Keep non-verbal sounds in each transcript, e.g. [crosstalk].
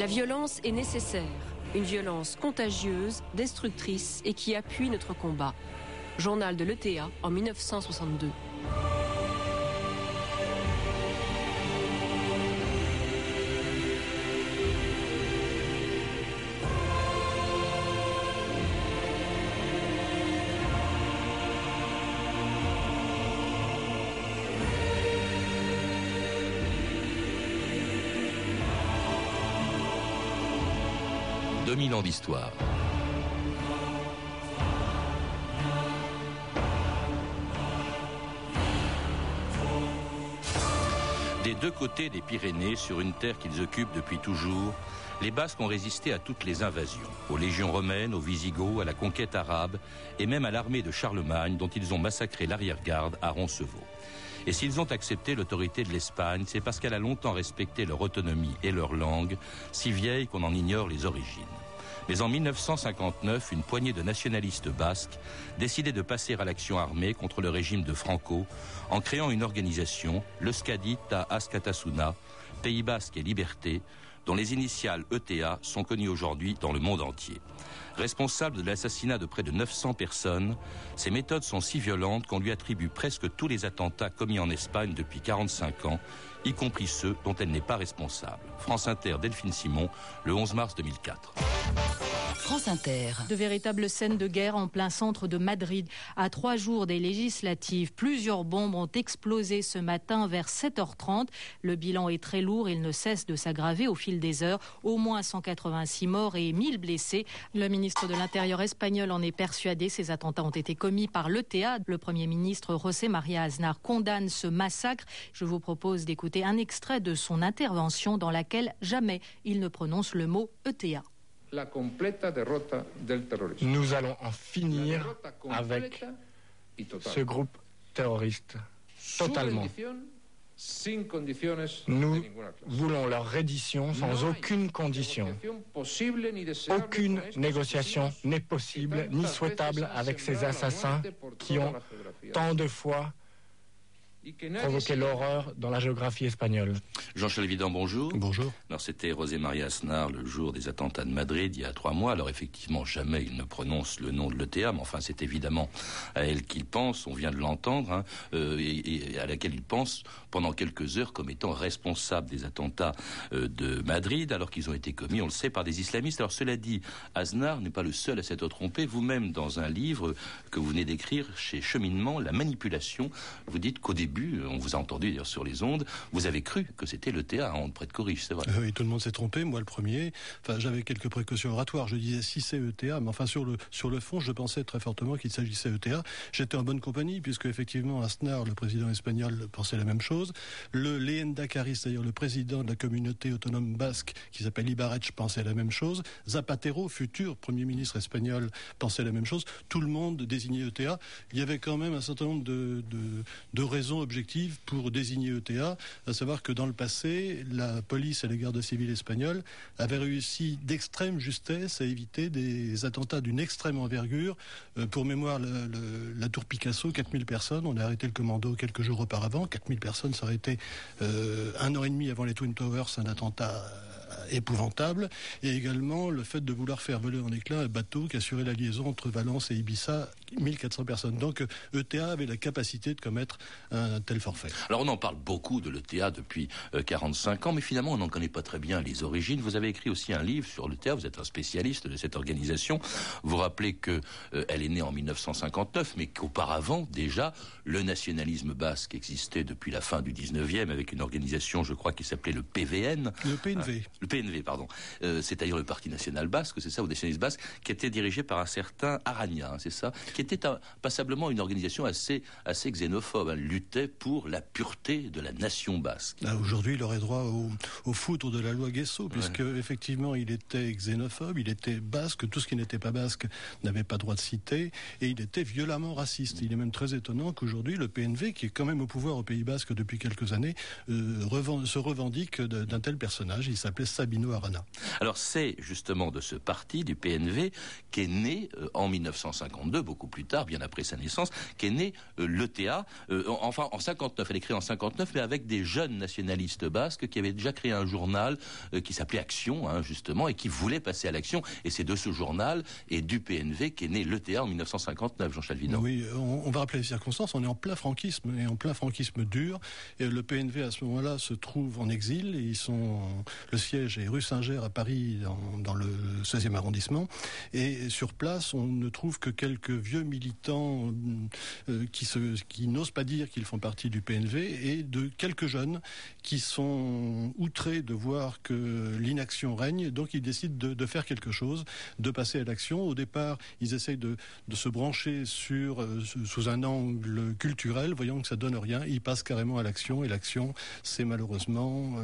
La violence est nécessaire, une violence contagieuse, destructrice et qui appuie notre combat. Journal de l'ETA en 1962. 2000 ans d'histoire. Des deux côtés des Pyrénées, sur une terre qu'ils occupent depuis toujours, les Basques ont résisté à toutes les invasions, aux légions romaines, aux Visigoths, à la conquête arabe et même à l'armée de Charlemagne dont ils ont massacré l'arrière-garde à Roncevaux. Et s'ils ont accepté l'autorité de l'Espagne, c'est parce qu'elle a longtemps respecté leur autonomie et leur langue, si vieille qu'on en ignore les origines. Mais en 1959, une poignée de nationalistes basques décidait de passer à l'action armée contre le régime de Franco en créant une organisation, le Skadita Askatasuna, Pays Basque et Liberté, dont les initiales ETA sont connues aujourd'hui dans le monde entier. Responsable de l'assassinat de près de 900 personnes, ses méthodes sont si violentes qu'on lui attribue presque tous les attentats commis en Espagne depuis 45 ans, y compris ceux dont elle n'est pas responsable. France Inter, Delphine Simon, le 11 mars 2004. De véritables scènes de guerre en plein centre de Madrid. À trois jours des législatives, plusieurs bombes ont explosé ce matin vers 7h30. Le bilan est très lourd, il ne cesse de s'aggraver au fil des heures. Au moins 186 morts et 1000 blessés. Le ministre de l'Intérieur espagnol en est persuadé. Ces attentats ont été commis par l'ETA. Le Premier ministre José María Aznar condamne ce massacre. Je vous propose d'écouter un extrait de son intervention dans laquelle jamais il ne prononce le mot ETA. Nous allons en finir avec ce groupe terroriste totalement. Nous voulons leur reddition sans aucune condition. Aucune négociation n'est possible ni souhaitable avec ces assassins qui ont tant de fois provoquer l'horreur dans la géographie espagnole. Jean-Charles Évident, bonjour. Bonjour. Alors c'était José María Aznar le jour des attentats de Madrid il y a trois mois. Alors effectivement, jamais il ne prononce le nom de l'ETA, mais enfin c'est évidemment à elle qu'il pense, on vient de l'entendre, hein, euh, et, à laquelle il pense pendant quelques heures comme étant responsable des attentats euh, de Madrid, alors qu'ils ont été commis, on le sait, par des islamistes. Alors cela dit, Aznar n'est pas le seul à s'être trompé. Vous-même, dans un livre que vous venez d'écrire chez Cheminement, La manipulation, vous dites qu'au début on vous a entendu dire sur les ondes, vous avez cru que c'était le théâtre on près de corrige, c'est vrai. Euh, oui, tout le monde s'est trompé, moi le premier. Enfin, j'avais quelques précautions oratoires. Je disais si c'est ETA, mais enfin sur le sur le fond, je pensais très fortement qu'il s'agissait ETA. J'étais en bonne compagnie puisque effectivement Aznar, le président espagnol, pensait la même chose. Le Leenda Caris, c'est-à-dire le président de la communauté autonome basque, qui s'appelle Ibarretx, pensait la même chose. Zapatero, futur premier ministre espagnol, pensait la même chose. Tout le monde désignait ETA. Il y avait quand même un certain nombre de, de, de raisons objective pour désigner ETA, à savoir que dans le passé, la police et la garde civile espagnole avaient réussi d'extrême justesse à éviter des attentats d'une extrême envergure. Euh, pour mémoire, la tour Picasso, 4000 personnes, on a arrêté le commando quelques jours auparavant, 4000 personnes, ça aurait été euh, un an et demi avant les Twin Towers, un attentat épouvantable, et également le fait de vouloir faire voler en éclats un bateau qui assurait la liaison entre Valence et Ibiza, 1400 personnes. Donc ETA avait la capacité de commettre un tel forfait. Alors on en parle beaucoup de l'ETA depuis 45 euh, ans, mais finalement on n'en connaît pas très bien les origines. Vous avez écrit aussi un livre sur l'ETA, vous êtes un spécialiste de cette organisation. Vous rappelez que euh, elle est née en 1959, mais qu'auparavant déjà le nationalisme basque existait depuis la fin du 19e avec une organisation, je crois, qui s'appelait le PVN. Le PNV. le PNV, pardon. Euh, c'est-à-dire le Parti national basque, c'est ça, ou nationaliste basque, qui était dirigé par un certain Arania, c'est ça, qui était passablement une organisation assez, assez xénophobe. Elle luttait pour la pureté de la nation basque. Ah, aujourd'hui, il aurait droit au, au, foudre de la loi Guesso, puisque effectivement, il était xénophobe, il était basque, tout ce qui n'était pas basque n'avait pas droit de citer, et il était violemment raciste. Il est même très étonnant qu'aujourd'hui, le PNV, qui est quand même au pouvoir au Pays Basque depuis quelques années, euh, se revendique d'un tel personnage. Il s'appelait Sabino Arana. Alors c'est justement de ce parti, du PNV, qu'est né euh, en 1952, beaucoup plus tard, bien après sa naissance, qu'est né euh, l'ETA. Euh, enfin, en 59, elle est créée en 59, mais avec des jeunes nationalistes basques qui avaient déjà créé un journal qui s'appelait Action, hein, justement, et qui voulaient passer à l'action. Et c'est de ce journal et du PNV qu'est né l'ETA en 1959, Jean Chalvino. Oui, on, va rappeler les circonstances. On est en plein franquisme et en plein franquisme dur. Et le PNV à ce moment-là se trouve en exil. Ils sont le siège est rue Saint-Ger à Paris, dans, le 16e arrondissement. Et sur place, on ne trouve que quelques vieux militants euh, qui, qui n'osent pas dire qu'ils font partie du PNV et de quelques jeunes qui sont outrés de voir que l'inaction règne. Donc ils décident de, faire quelque chose, de passer à l'action. Au départ, ils essayent de, se brancher sur, euh, sous un angle culturel, voyant que ça donne rien. Ils passent carrément à l'action et l'action, c'est malheureusement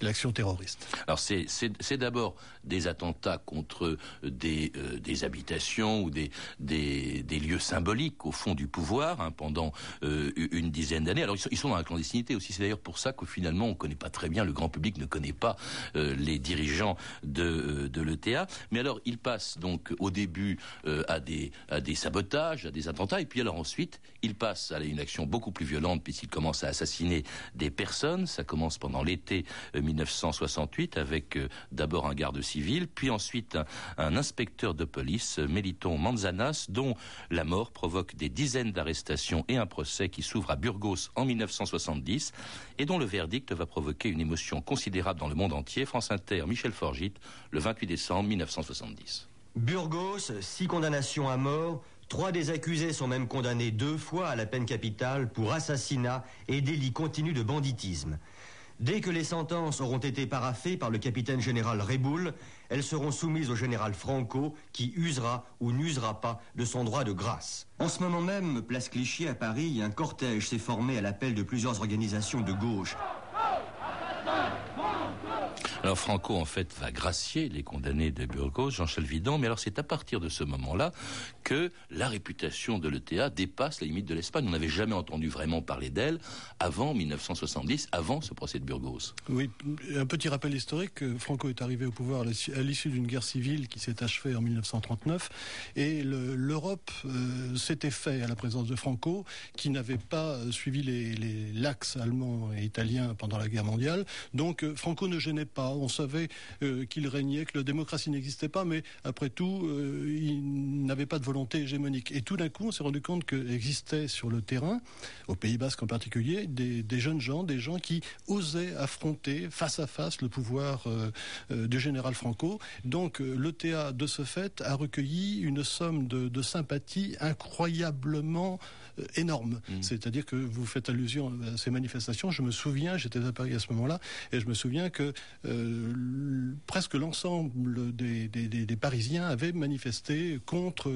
l'action terroriste. Alors c'est d'abord des attentats contre des, euh, des habitations ou des, des, lieux symboliques au fond du pouvoir hein, pendant euh, une dizaine d'années. Alors ils sont, dans la clandestinité aussi. C'est d'ailleurs pour ça que finalement on ne connaît pas très bien, le grand public ne connaît pas euh, les dirigeants de, de l'ETA. Mais alors ils passent donc au début à, des, à des sabotages, à des attentats, et puis alors ensuite ils passent à une action beaucoup plus violente puisqu'ils commencent à assassiner des personnes. Ça commence pendant l'été 1968 avec d'abord un garde civil, puis ensuite un, inspecteur de police, Meliton Dont la mort provoque des dizaines d'arrestations et un procès qui s'ouvre à Burgos en 1970 et dont le verdict va provoquer une émotion considérable dans le monde entier. France Inter, Michel Forgit, le 28 décembre 1970. Burgos, six condamnations à mort, Trois des accusés sont même condamnés deux fois à la peine capitale pour assassinat et délit continu de banditisme. Dès que les sentences auront été paraffées par le capitaine général Reboul, elles seront soumises au général Franco qui usera ou n'usera pas de son droit de grâce. En ce moment même, place Clichy à Paris, un cortège s'est formé à l'appel de plusieurs organisations de gauche. Alors Franco, en fait, va gracier les condamnés de Burgos, Jean Chalvidon, mais alors c'est à partir de ce moment-là que la réputation de l'ETA dépasse la limite de l'Espagne. On n'avait jamais entendu vraiment parler d'elle avant 1970, avant ce procès de Burgos. Oui, un petit rappel historique, Franco est arrivé au pouvoir à l'issue d'une guerre civile qui s'est achevée en 1939, et l'Europe euh, s'était fait à la présence de Franco, qui n'avait pas suivi les, l'axe allemand et italien pendant la guerre mondiale. Donc euh, Franco ne gênait pas on savait euh, qu'il régnait, que la démocratie n'existait pas, mais après tout, euh, il n'avait pas de volonté hégémonique. Et tout d'un coup, on s'est rendu compte qu'existaient sur le terrain, au Pays Basque en particulier, des, jeunes gens, des gens qui osaient affronter face à face le pouvoir euh, du général Franco. Donc l'ETA, de ce fait, a recueilli une somme de, de sympathie incroyablement énorme. Mm. C'est-à-dire que vous faites allusion à ces manifestations. Je me souviens, j'étais à Paris à ce moment-là, et je me souviens que euh, presque l'ensemble des, Parisiens avaient manifesté contre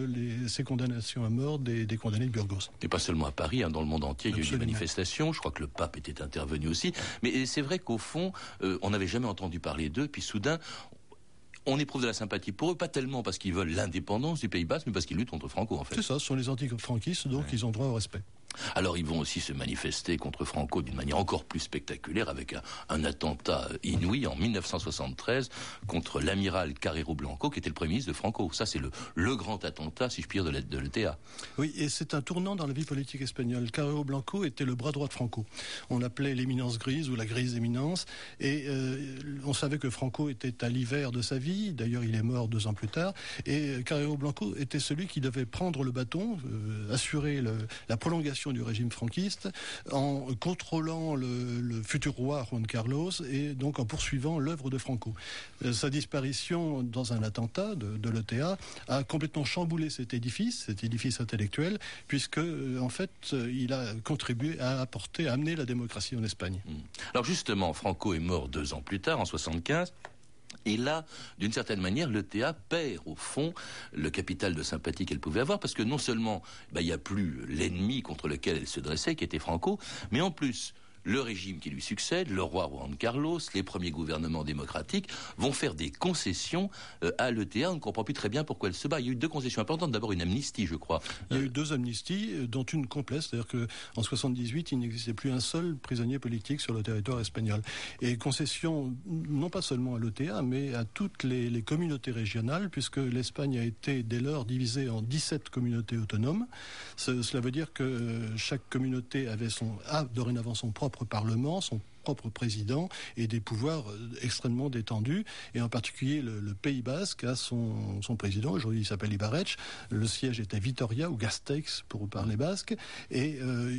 ces condamnations à mort des, condamnés de Burgos. Et pas seulement à Paris, hein, dans le monde entier, il y a eu des manifestations. Je crois que le pape était intervenu aussi. Mais c'est vrai qu'au fond, euh, on n'avait jamais entendu parler d'eux, puis soudain, on éprouve de la sympathie pour eux, pas tellement parce qu'ils veulent l'indépendance du Pays bas mais parce qu'ils luttent contre Franco, en fait. C'est ça, ce sont les anti-franquistes, donc ils ont droit au respect. Alors ils vont aussi se manifester contre Franco d'une manière encore plus spectaculaire avec un, attentat inouï en 1973 contre l'amiral Carrero Blanco qui était le premier ministre de Franco. Ça c'est le, grand attentat, si je puis dire, de l'ETA. Oui, et c'est un tournant dans la vie politique espagnole. Carrero Blanco était le bras droit de Franco. On l'appelait l'éminence grise ou la grise éminence et euh, on savait que Franco était à l'hiver de sa vie. D'ailleurs, il est mort deux ans plus tard. Et Carrero Blanco était celui qui devait prendre le bâton, euh, assurer la prolongation du régime franquiste en contrôlant le, futur roi Juan Carlos et donc en poursuivant l'œuvre de Franco. Euh, sa disparition dans un attentat de, de l'ETA a complètement chamboulé cet édifice, cet édifice intellectuel, puisque euh, en fait euh, il a contribué à apporter, à amener la démocratie en Espagne. Hmm. Alors justement, Franco est mort deux ans plus tard, en 75. Et là, d'une certaine manière, l'ETA perd au fond le capital de sympathie qu'elle pouvait avoir, parce que non seulement bah, il n'y a plus l'ennemi contre lequel elle se dressait, qui était Franco, mais en plus, le régime qui lui succède, le roi Juan Carlos, les premiers gouvernements démocratiques, vont faire des concessions euh, à l'ETA. On ne comprend plus très bien pourquoi elle se bat. Il y a eu deux concessions importantes. D'abord une amnistie, je crois. Il y a eu deux amnisties, euh, dont une complète, c'est-à-dire qu'en 78, il n'existait plus un seul prisonnier politique sur le territoire espagnol. Et concession, non pas seulement à l'ETA, mais à toutes les, communautés régionales, puisque l'Espagne a été dès lors divisée en 17 communautés autonomes. cela veut dire que euh, chaque communauté avait son, a dorénavant son propre parlement, son propre président et des pouvoirs euh, extrêmement détendus. Et en particulier, le, Pays Basque a son, son président. Aujourd'hui, il s'appelle Ibarretx. Le siège était Vitoria ou Gasteiz pour parler basque. Et euh,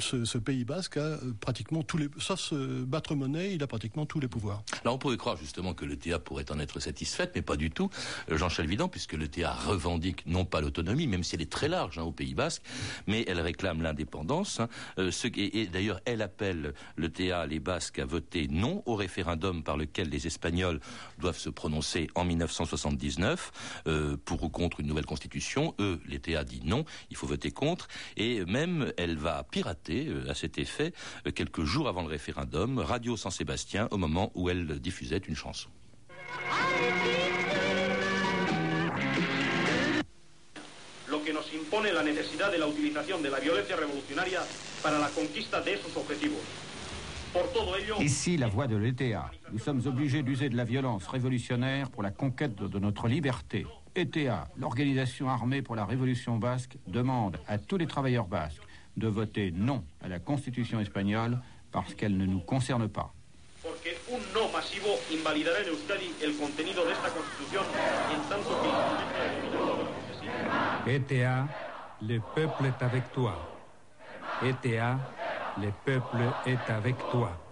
ce, Pays Basque a euh, pratiquement tous les, sauf ce battre monnaie, il a pratiquement tous les pouvoirs. Là, on pourrait croire justement que le TA pourrait en être satisfaite, mais pas du tout. Jean Chalvidant, puisque le TA revendique non pas l'autonomie, même si elle est très large hein, au Pays Basque, mais elle réclame l'indépendance. Hein. ce, et, et d'ailleurs, elle appelle le TA les Basques à voter non au référendum par lequel les Espagnols doivent se prononcer en 1979 euh, pour ou contre une nouvelle constitution. Eux, l'ETA dit non, il faut voter contre. Et même, elle va pirater euh, à cet effet, euh, quelques jours avant le référendum, Radio San Sébastien, au moment où elle diffusait une chanson. la de de la la de. Ici, la voix de l'ETA. Nous sommes obligés d'user de la violence révolutionnaire pour la conquête de notre liberté. ETA, l'organisation armée pour la révolution basque, demande à tous les travailleurs basques de voter non à la constitution espagnole parce qu'elle ne nous concerne pas. ETA, le peuple est avec toi. ETA, le peuple est avec toi.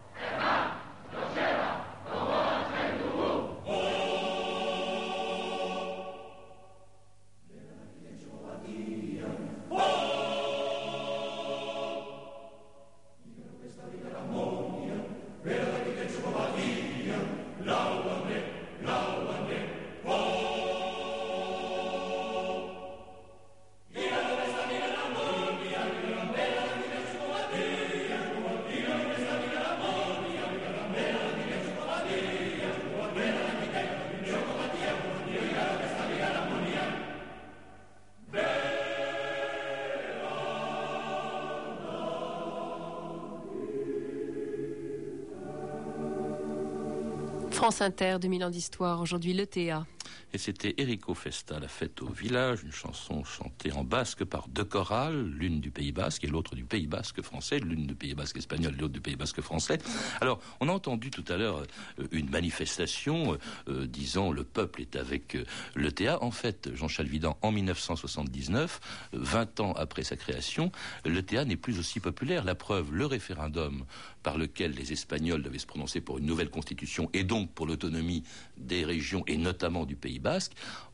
Inter, 2000 ans d'histoire, aujourd'hui le TA. Et c'était Erico Festa, La fête au village, une chanson chantée en basque par deux chorales, l'une du Pays basque et l'autre du Pays basque français, l'une du Pays basque espagnol et l'autre du Pays basque français. Alors, on a entendu tout à l'heure euh, une manifestation euh, disant le peuple est avec euh, le TA. En fait, Jean Chalvidan, en 1979, 20 ans après sa création, le TA n'est plus aussi populaire. La preuve, le référendum par lequel les Espagnols devaient se prononcer pour une nouvelle constitution et donc pour l'autonomie des régions et notamment du Pays basque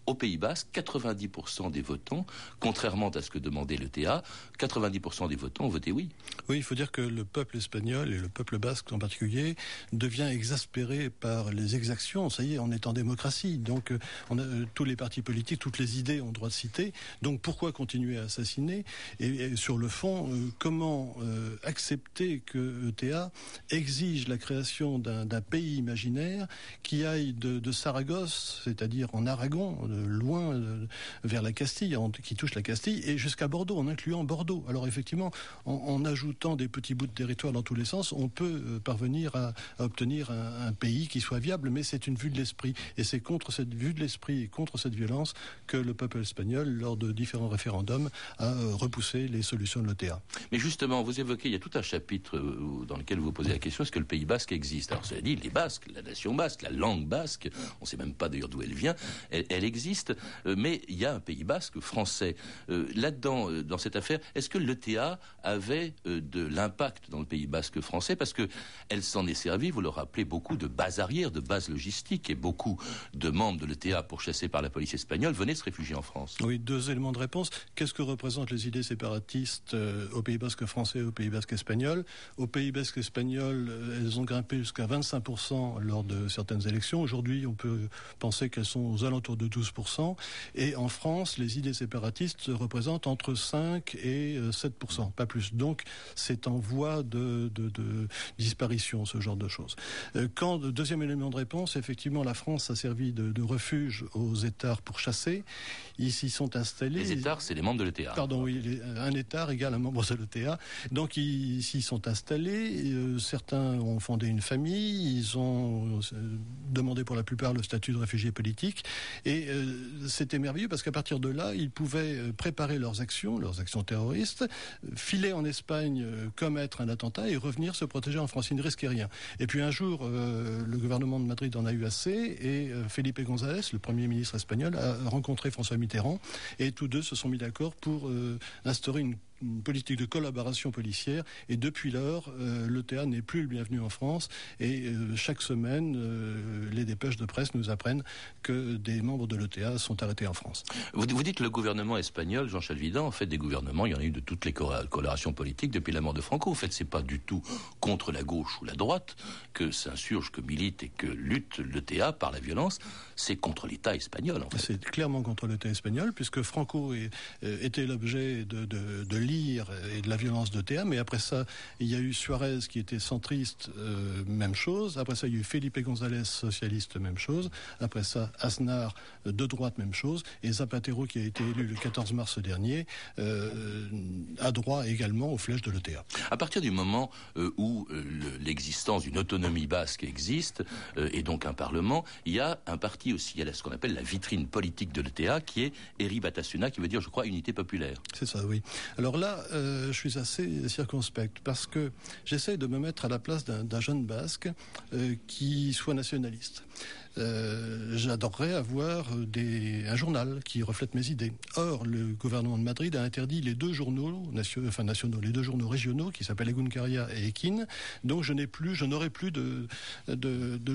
au Pays Basque, 90% des votants, contrairement à ce que demandait le TA, 90% des votants ont voté oui. Oui, il faut dire que le peuple espagnol et le peuple basque en particulier devient exaspéré par les exactions. Ça y est, on est en démocratie, donc euh, euh, tous les partis politiques, toutes les idées ont droit de citer. Donc pourquoi continuer à assassiner? Et, sur le fond, euh, comment accepter que ETA exige la création d'un pays imaginaire qui aille de Saragosse, c'est-à-dire en Aragon, loin euh, vers la Castille, qui touche la Castille, et jusqu'à Bordeaux, en incluant Bordeaux. Alors effectivement, en, ajoutant des petits bouts de territoire dans tous les sens, on peut euh, parvenir à, obtenir un, pays qui soit viable, mais c'est une vue de l'esprit. Et c'est contre cette vue de l'esprit et contre cette violence que le peuple espagnol, lors de différents référendums, a euh, repoussé les solutions de l'OTA. Mais justement, vous évoquez, il y a tout un chapitre dans lequel vous posez la question, est-ce que le Pays basque existe? Alors, ça dit, les Basques, la nation basque, la langue basque, on ne sait même pas d'ailleurs d'où elle vient, elle existe euh, mais il y a un Pays basque français. Euh, là-dedans, euh, dans cette affaire, est-ce que l'ETA avait de l'impact dans le Pays basque français? Parce qu'elle s'en est servie, vous le rappelez, beaucoup de bases arrières, de bases logistiques, et beaucoup de membres de l'ETA pourchassés par la police espagnole venaient se réfugier en France. Oui, deux éléments de réponse. Qu'est-ce que représentent les idées séparatistes au Pays basque français et au Pays basque espagnol? Au Pays basque espagnol, elles ont grimpé jusqu'à 25% lors de certaines élections. Aujourd'hui, on peut penser qu'elles sont aux alentours de 12 12%. Et en France, les idées séparatistes représentent entre 5 et 7%, pas plus. Donc, c'est en voie de, disparition, ce genre de choses. Quand, deuxième élément de réponse, effectivement, la France a servi de, refuge aux États pour chasser. Ils s'y sont installés. Les États, c'est les membres de l'ETA. Pardon, oui, un État égale un membre de l'ETA. Donc, ils s'y sont installés. certains ont fondé une famille. Ils ont demandé pour la plupart le statut de réfugié politique. Et euh, c'était merveilleux parce qu'à partir de là, ils pouvaient euh, préparer leurs actions, leurs actions terroristes, filer en Espagne, euh, commettre un attentat et revenir se protéger en France. Ils ne risquaient rien. Et puis un jour, le gouvernement de Madrid en a eu assez et Felipe González, le premier ministre espagnol, a rencontré François Mitterrand et tous deux se sont mis d'accord pour instaurer une une politique de collaboration policière. Et depuis lors, euh, l'ETA n'est plus le bienvenu en France. Et euh, chaque semaine, euh, les dépêches de presse nous apprennent que des membres de l'ETA sont arrêtés en France. Vous, vous dites le gouvernement espagnol, Jean-Charles Vidan, en fait, des gouvernements, il y en a eu de toutes les colorations politiques depuis la mort de Franco. En fait, c'est pas du tout contre la gauche ou la droite que s'insurge, que milite et que lutte l'ETA par la violence. C'est contre l'État espagnol. En fait. C'est clairement contre l'État espagnol, puisque Franco est, était l'objet de, de, de et de la violence de Théa, mais après ça, il y a eu Suarez qui était centriste, euh, même chose. Après ça, il y a eu Felipe González, socialiste, même chose. Après ça, Aznar, de droite, même chose. Et Zapatero, qui a été élu le 14 mars dernier, euh, a droit également aux flèches de l'ETA. À partir du moment euh, où l'existence d'une autonomie basque existe, et donc un parlement, il y a un parti aussi, il y a ce qu'on appelle la vitrine politique de l'ETA, qui est Eri Batasuna, qui veut dire, je crois, unité populaire. C'est ça, oui. Alors là, euh, je suis assez circonspect parce que j'essaie de me mettre à la place d'un jeune basque euh, qui soit nationaliste. Euh, j'adorerais avoir des, un journal qui reflète mes idées. Or, le gouvernement de Madrid a interdit les deux journaux nationaux, enfin nationaux, les deux journaux régionaux qui s'appellent Egunkaria et Ekin. Donc, je n'ai plus, je n'aurai plus de,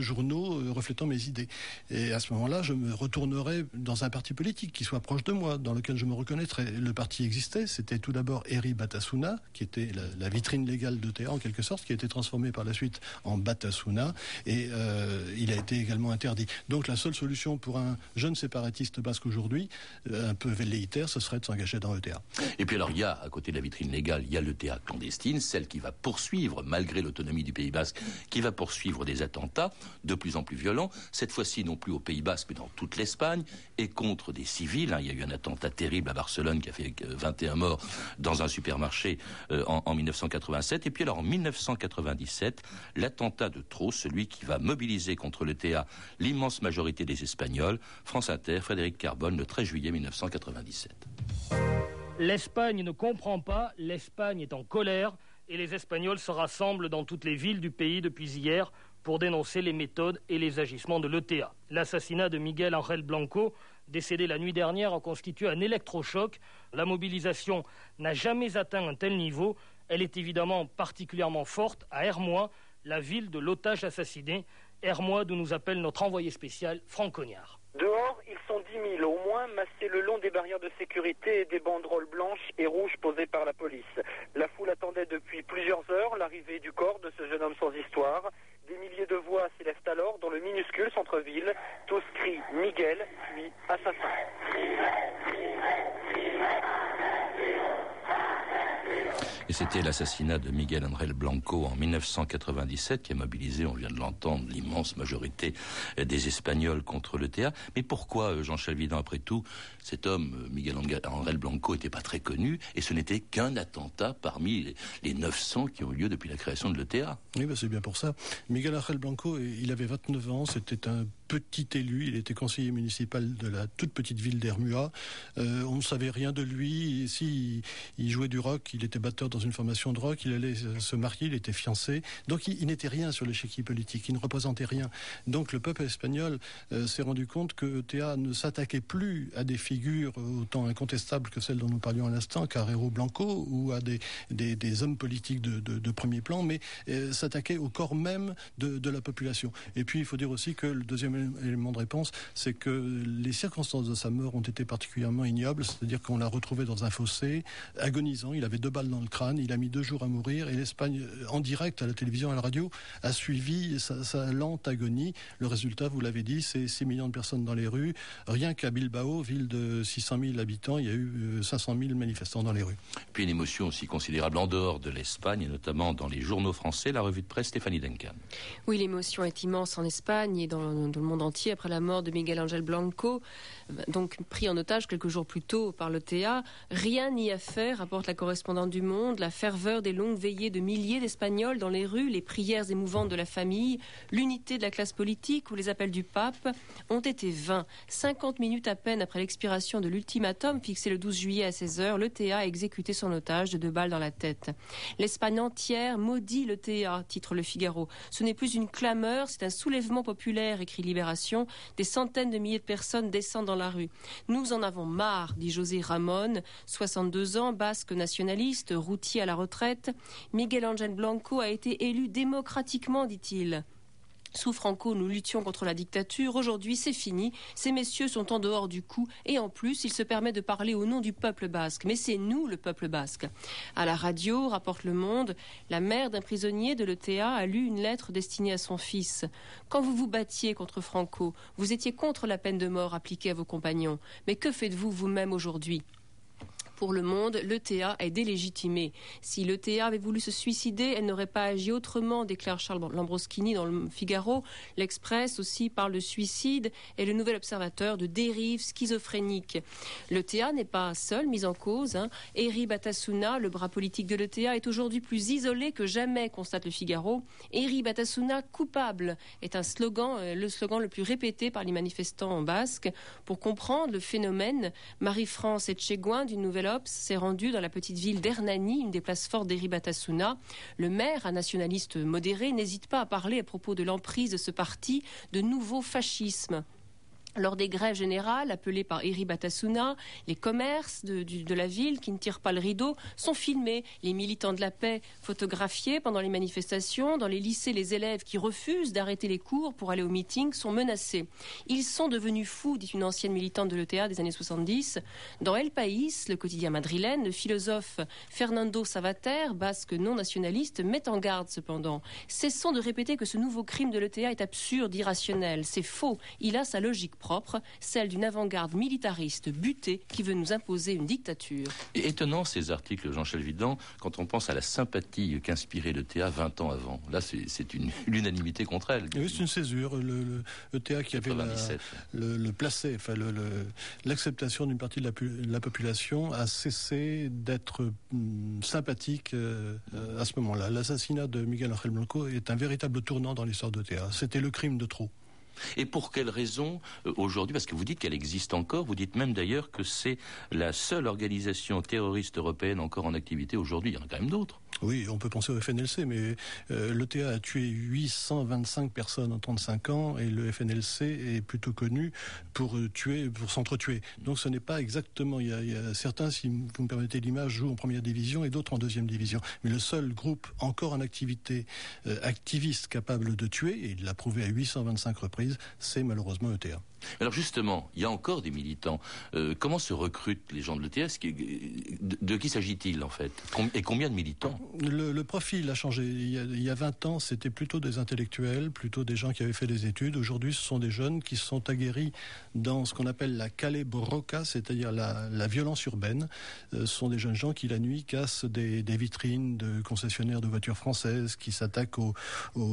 journaux euh, reflétant mes idées. Et à ce moment-là, je me retournerai dans un parti politique qui soit proche de moi, dans lequel je me reconnaîtrais. Le parti existait, c'était tout d'abord Eri Batasuna, qui était la, vitrine légale de Théa en quelque sorte, qui a été transformé par la suite en Batasuna, et euh, il a été également interdit donc la seule solution pour un jeune séparatiste basque aujourd'hui, euh, un peu velléitaire, ce serait de s'engager dans l'ETA. Et puis alors il y a, à côté de la vitrine légale, il y a l'ETA clandestine, celle qui va poursuivre, malgré l'autonomie du Pays basque, qui va poursuivre des attentats de plus en plus violents, cette fois-ci non plus au Pays basque, mais dans toute l'Espagne, et contre des civils. Hein. Il y a eu un attentat terrible à Barcelone qui a fait 21 morts dans un supermarché euh, en, en 1987. Et puis alors en 1997, l'attentat de Trot, celui qui va mobiliser contre l'ETA l'immense majorité des Espagnols. France Inter, Frédéric Carbone, le 13 juillet 1997. L'Espagne ne comprend pas, l'Espagne est en colère et les Espagnols se rassemblent dans toutes les villes du pays depuis hier pour dénoncer les méthodes et les agissements de l'ETA. L'assassinat de Miguel Ángel Blanco, décédé la nuit dernière, a constitué un électrochoc. La mobilisation n'a jamais atteint un tel niveau. Elle est évidemment particulièrement forte à Hermois, la ville de l'otage assassiné. Hermois, d'où nous appelle notre envoyé spécial, Franck Cognard. Dehors, ils sont 10 000 au moins, massés le long des barrières de sécurité et des banderoles blanches et rouges posées par la police. La foule attendait depuis plusieurs heures l'arrivée du corps de ce jeune homme sans histoire. Des milliers de voix s'élèvent alors dans le minuscule centre-ville. Tous crient Miguel, puis assassin. Et c'était l'assassinat de Miguel André Blanco en 1997 qui a mobilisé, on vient de l'entendre, l'immense majorité des Espagnols contre le théâtre. Mais pourquoi, euh, Jean Chalvidan, après tout, cet homme, euh, Miguel André Blanco, n'était pas très connu et ce n'était qu'un attentat parmi les 900 qui ont eu lieu depuis la création de l'ETA Oui, bah c'est bien pour ça. Miguel André Blanco, il avait 29 ans, c'était un petit élu. Il était conseiller municipal de la toute petite ville d'Hermua. Euh, on ne savait rien de lui. Si il jouait du rock, il était batteur dans une formation de rock. Il allait se marier, il était fiancé. Donc il, n'était rien sur l'échiquier politique. Il ne représentait rien. Donc le peuple espagnol euh, s'est rendu compte que Théa ne s'attaquait plus à des figures autant incontestables que celles dont nous parlions à l'instant, Carrero Blanco, ou à des, hommes politiques de, premier plan, mais euh, s'attaquait au corps même de la population. Et puis il faut dire aussi que le deuxième élément de réponse, c'est que les circonstances de sa mort ont été particulièrement ignobles, c'est-à-dire qu'on l'a retrouvé dans un fossé, agonisant, il avait deux balles dans le crâne, Il a mis deux jours à mourir et l'Espagne, en direct à la télévision et à la radio, a suivi sa, lente agonie. Le résultat, vous l'avez dit, c'est 6 millions de personnes dans les rues. Rien qu'à Bilbao, ville de 600 000 habitants, il y a eu 500 000 manifestants dans les rues. Puis une émotion aussi considérable en dehors de l'Espagne, et notamment dans les journaux français, la revue de presse Stéphanie Duncan. Oui, l'émotion est immense en Espagne et dans, dans le monde entier après la mort de Miguel Angel Blanco, donc pris en otage quelques jours plus tôt par le TA. Rien n'y a fait, rapporte la correspondante du Monde. La ferveur des longues veillées de milliers d'Espagnols dans les rues, les prières émouvantes de la famille, l'unité de la classe politique ou les appels du pape ont été vains. 50 minutes à peine après l'expiration de l'ultimatum fixé le 12 juillet à 16h, le TA a exécuté son otage de deux balles dans la tête. L'Espagne entière maudit le TA, titre Le Figaro. Ce n'est plus une clameur, c'est un soulèvement populaire, écrit Libération. Des centaines de milliers de personnes descendent dans Nous en avons marre, dit José Ramon, 62 ans, basque nationaliste, routier à la retraite. Miguel Angel Blanco a été élu démocratiquement, dit-il. Sous Franco, nous luttions contre la dictature. Aujourd'hui, c'est fini. Ces messieurs sont en dehors du coup. Et en plus, il se permet de parler au nom du peuple basque. Mais c'est nous, le peuple basque. À la radio, rapporte Le Monde, la mère d'un prisonnier de l'ETA a lu une lettre destinée à son fils. Quand vous vous battiez contre Franco, vous étiez contre la peine de mort appliquée à vos compagnons. Mais que faites-vous vous-même aujourd'hui? Pour le monde, l'ETA est délégitimée. Si l'ETA avait voulu se suicider, elle n'aurait pas agi autrement, déclare Charles Lambroschini dans le Figaro. L'Express aussi parle de suicide et le nouvel observateur de dérive schizophrénique. L'ETA n'est pas seul mis en cause. Hein. Eri Batasuna, le bras politique de l'ETA, est aujourd'hui plus isolé que jamais, constate le Figaro. Eri Batasuna coupable est un slogan, euh, le slogan le plus répété par les manifestants en basque. Pour comprendre le phénomène, Marie-France d'une nouvelle s'est rendu dans la petite ville d'Hernani, une des places fortes d'Eribatasuna. Le maire, un nationaliste modéré, n'hésite pas à parler à propos de l'emprise de ce parti de nouveau fascisme. Lors des grèves générales appelées par Eri Batasuna, les commerces de, la ville qui ne tirent pas le rideau sont filmés. Les militants de la paix photographiés pendant les manifestations. Dans les lycées, les élèves qui refusent d'arrêter les cours pour aller au meeting sont menacés. Ils sont devenus fous, dit une ancienne militante de l'ETA des années 70. Dans El País, le quotidien madrilène, le philosophe Fernando Savater, basque non nationaliste, met en garde cependant. Cessons de répéter que ce nouveau crime de l'ETA est absurde, irrationnel. C'est faux. Il a sa logique propre, celle d'une avant-garde militariste butée qui veut nous imposer une dictature. Et étonnant ces articles, Jean Chalvidan, quand on pense à la sympathie qu'inspirait le TA 20 ans avant. Là, c'est une [laughs] l'unanimité contre elle. Oui, c'est une césure. Le, le, TA qui avait le, le, placé, enfin l'acceptation d'une partie de la, population a cessé d'être hum, sympathique euh, à ce moment-là. L'assassinat de Miguel Ángel Blanco est un véritable tournant dans l'histoire de TA. C'était le crime de trop. Et pour quelle raison euh, aujourd'hui Parce que vous dites qu'elle existe encore, vous dites même d'ailleurs que c'est la seule organisation terroriste européenne encore en activité aujourd'hui. Il y en a quand même d'autres. Oui, on peut penser au FNLC, mais euh, l'ETA a tué 825 personnes en 35 ans et le FNLC est plutôt connu pour euh, tuer, pour s'entretuer. Donc ce n'est pas exactement. Il y, a, certains, si vous me permettez l'image, jouent en première division et d'autres en deuxième division. Mais le seul groupe encore en activité activiste capable de tuer, et il l'a prouvé à 825 reprises, c'est malheureusement ETA. Alors justement, il y a encore des militants. Euh, comment se recrutent les gens de l'ETS de, qui s'agit-il en fait? Et combien de militants? Le, profil a changé. Il y a, 20 ans, c'était plutôt des intellectuels, plutôt des gens qui avaient fait des études. Aujourd'hui, ce sont des jeunes qui sont aguerris dans ce qu'on appelle la calébroca, c'est-à-dire la, violence urbaine. Euh, ce sont des jeunes gens qui, la nuit, cassent des, vitrines de concessionnaires de voitures françaises, qui s'attaquent aux,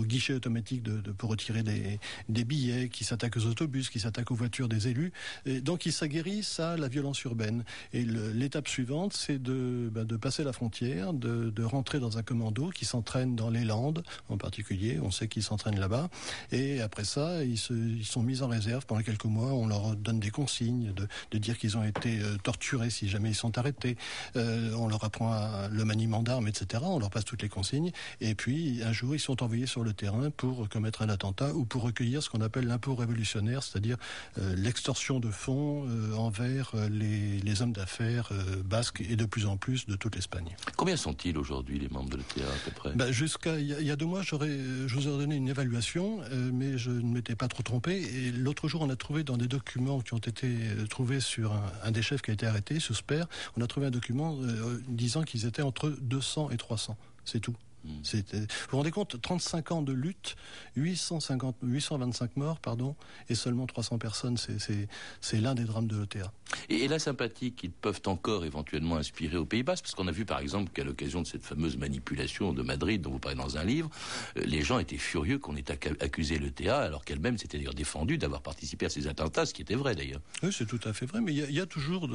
guichets automatiques pour retirer des, des billets, qui s'attaquent aux autobus, qui s'attaquent voitures des élus. Donc ils s'aguerrissent à la violence urbaine. Et l'étape suivante, c'est de, ben, de passer la frontière, de, de rentrer dans un commando qui s'entraîne dans les Landes en particulier. On sait qu'ils s'entraînent là-bas. Et après ça, ils sont mis en réserve pendant quelques mois. On leur donne des consignes de, de dire qu'ils ont été euh, torturés si jamais ils sont arrêtés. Euh, on leur apprend le maniement d'armes, etc. On leur passe toutes les consignes. Et puis un jour, ils sont envoyés sur le terrain pour commettre un attentat ou pour recueillir ce qu'on appelle l'impôt révolutionnaire, c'est-à-dire l'extorsion de fonds envers les, hommes d'affaires basques et de plus en plus de toute l'Espagne. Combien sont-ils aujourd'hui les membres de l'ETA à peu près? Ben, Jusqu'à il y, a deux mois, j'aurais, je vous aurais donné une évaluation, mais je ne m'étais pas trop trompé. Et l'autre jour, on a trouvé dans des documents qui ont été trouvés sur un, des chefs qui a été arrêté, Sper, on a trouvé un document disant qu'ils étaient entre 200 et 300. C'est tout. Hmm. Vous vous rendez compte, 35 ans de lutte, 850, 825 morts, pardon, et seulement 300 personnes, c'est l'un des drames de l'ETA. Et, la sympathie qu'ils peuvent encore éventuellement inspirer aux Pays-Bas, parce qu'on a vu par exemple qu'à l'occasion de cette fameuse manipulation de Madrid dont vous parlez dans un livre, euh, les gens étaient furieux qu'on ait accusé l'ETA, alors qu'elle-même s'était d'ailleurs défendue d'avoir participé à ces attentats, ce qui était vrai d'ailleurs. Oui, c'est tout à fait vrai, mais il y, a toujours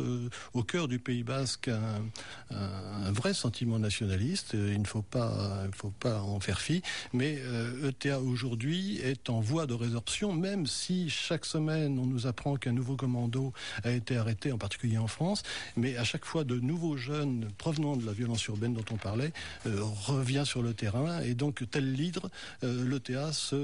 au cœur du Pays Basque un, un vrai sentiment nationaliste. Il ne faut pas il ne faut pas en faire fi, mais ETA euh, e aujourd'hui est en voie de résorption, même si chaque semaine on nous apprend qu'un nouveau commando a été arrêté, en particulier en France, mais à chaque fois de nouveaux jeunes provenant de la violence urbaine dont on parlait euh, revient sur le terrain, et donc tel l'hydre, euh, l'ETA se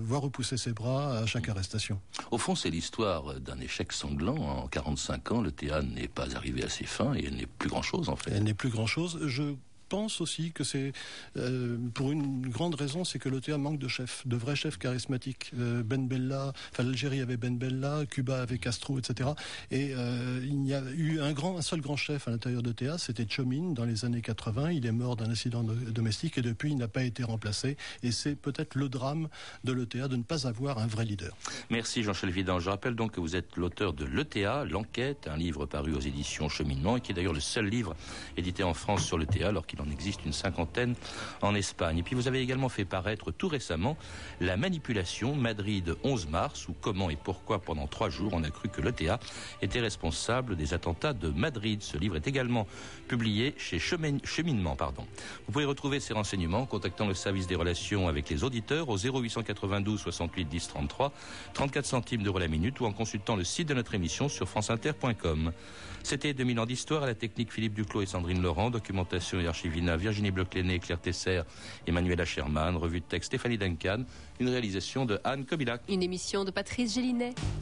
voit repousser ses bras à chaque arrestation. Au fond, c'est l'histoire d'un échec sanglant. En 45 ans, l'ETA n'est pas arrivé à ses fins et elle n'est plus grand-chose en fait. Elle n'est plus grand-chose. Je pense aussi que c'est euh, pour une grande raison, c'est que l'OTA manque de chefs, de vrais chefs charismatiques. Euh, ben Bella, enfin l'Algérie avait Ben Bella, Cuba avait Castro, etc. Et euh, il y a eu un seul grand chef à l'intérieur d'OTA, c'était Chomin dans les années 80. Il est mort d'un accident domestique et depuis il n'a pas été remplacé. Et c'est peut-être le drame de l'ETA de ne pas avoir un vrai leader. Merci Jean-Charles Vidal. Je rappelle donc que vous êtes l'auteur de l'ETA, l'enquête, un livre paru aux éditions Cheminement et qui est d'ailleurs le seul livre édité en France sur l'ETA alors qu'il en existe une cinquantaine en Espagne. Et puis vous avez également fait paraître tout récemment la manipulation Madrid 11 mars, ou comment et pourquoi pendant trois jours on a cru que l'ETA était responsable des attentats de Madrid. Ce livre est également publié chez Cheminement. Pardon. Vous pouvez retrouver ces renseignements en contactant le service des relations avec les auditeurs au 0892 68 10 33, 34 centimes d'euros la minute ou en consultant le site de notre émission sur franceinter.com. C'était 2000 ans d'histoire à la technique Philippe Duclos et Sandrine Laurent, documentation et archivina Virginie bloch Claire Tesser, Emmanuel Sherman, revue de texte Stéphanie Duncan, une réalisation de Anne Kobilac. Une émission de Patrice Gélinet.